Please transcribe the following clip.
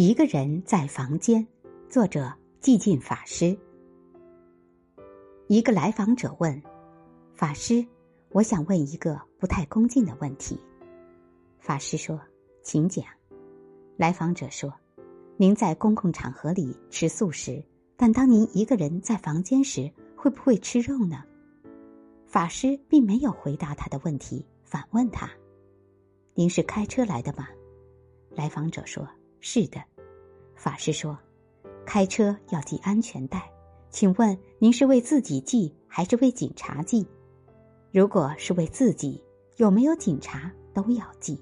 一个人在房间，作者寂静法师。一个来访者问：“法师，我想问一个不太恭敬的问题。”法师说：“请讲。”来访者说：“您在公共场合里吃素食，但当您一个人在房间时，会不会吃肉呢？”法师并没有回答他的问题，反问他：“您是开车来的吗？”来访者说。是的，法师说，开车要系安全带。请问您是为自己系还是为警察系？如果是为自己，有没有警察都要系。